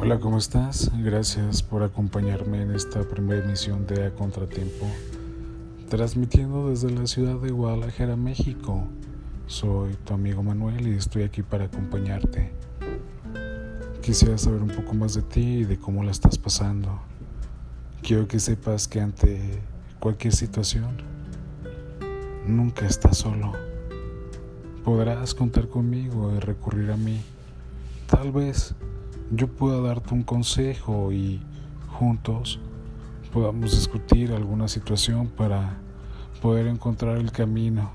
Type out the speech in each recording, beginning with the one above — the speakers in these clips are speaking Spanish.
Hola, ¿cómo estás? Gracias por acompañarme en esta primera emisión de A Contratiempo, transmitiendo desde la ciudad de Guadalajara, México. Soy tu amigo Manuel y estoy aquí para acompañarte. Quisiera saber un poco más de ti y de cómo la estás pasando. Quiero que sepas que ante cualquier situación, nunca estás solo. Podrás contar conmigo y recurrir a mí. Tal vez yo pueda darte un consejo y juntos podamos discutir alguna situación para poder encontrar el camino,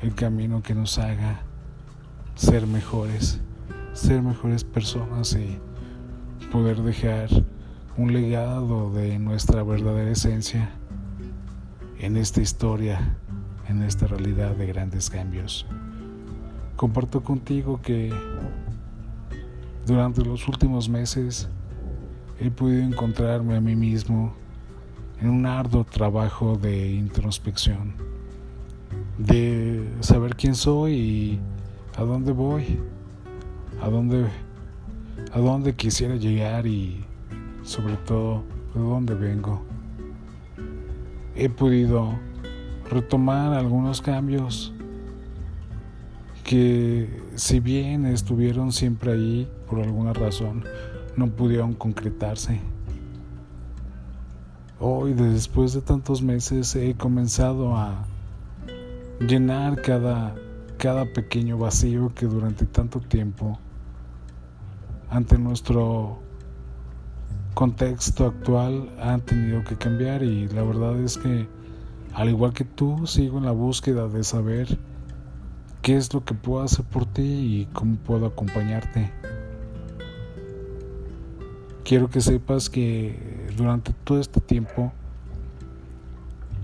el camino que nos haga ser mejores, ser mejores personas y poder dejar un legado de nuestra verdadera esencia en esta historia, en esta realidad de grandes cambios. Comparto contigo que durante los últimos meses he podido encontrarme a mí mismo en un arduo trabajo de introspección, de saber quién soy y a dónde voy, a dónde, a dónde quisiera llegar y sobre todo de dónde vengo. He podido retomar algunos cambios que si bien estuvieron siempre ahí por alguna razón, no pudieron concretarse. Hoy, después de tantos meses, he comenzado a llenar cada, cada pequeño vacío que durante tanto tiempo, ante nuestro contexto actual, han tenido que cambiar y la verdad es que, al igual que tú, sigo en la búsqueda de saber qué es lo que puedo hacer por ti y cómo puedo acompañarte. Quiero que sepas que durante todo este tiempo,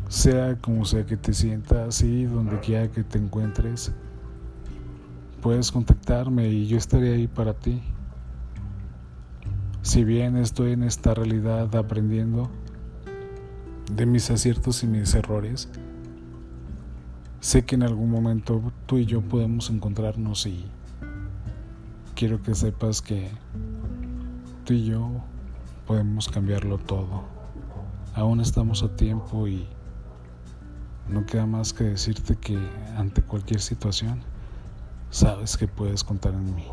sea como sea que te sientas y donde quiera que te encuentres, puedes contactarme y yo estaré ahí para ti. Si bien estoy en esta realidad aprendiendo de mis aciertos y mis errores, Sé que en algún momento tú y yo podemos encontrarnos y quiero que sepas que tú y yo podemos cambiarlo todo. Aún estamos a tiempo y no queda más que decirte que ante cualquier situación sabes que puedes contar en mí.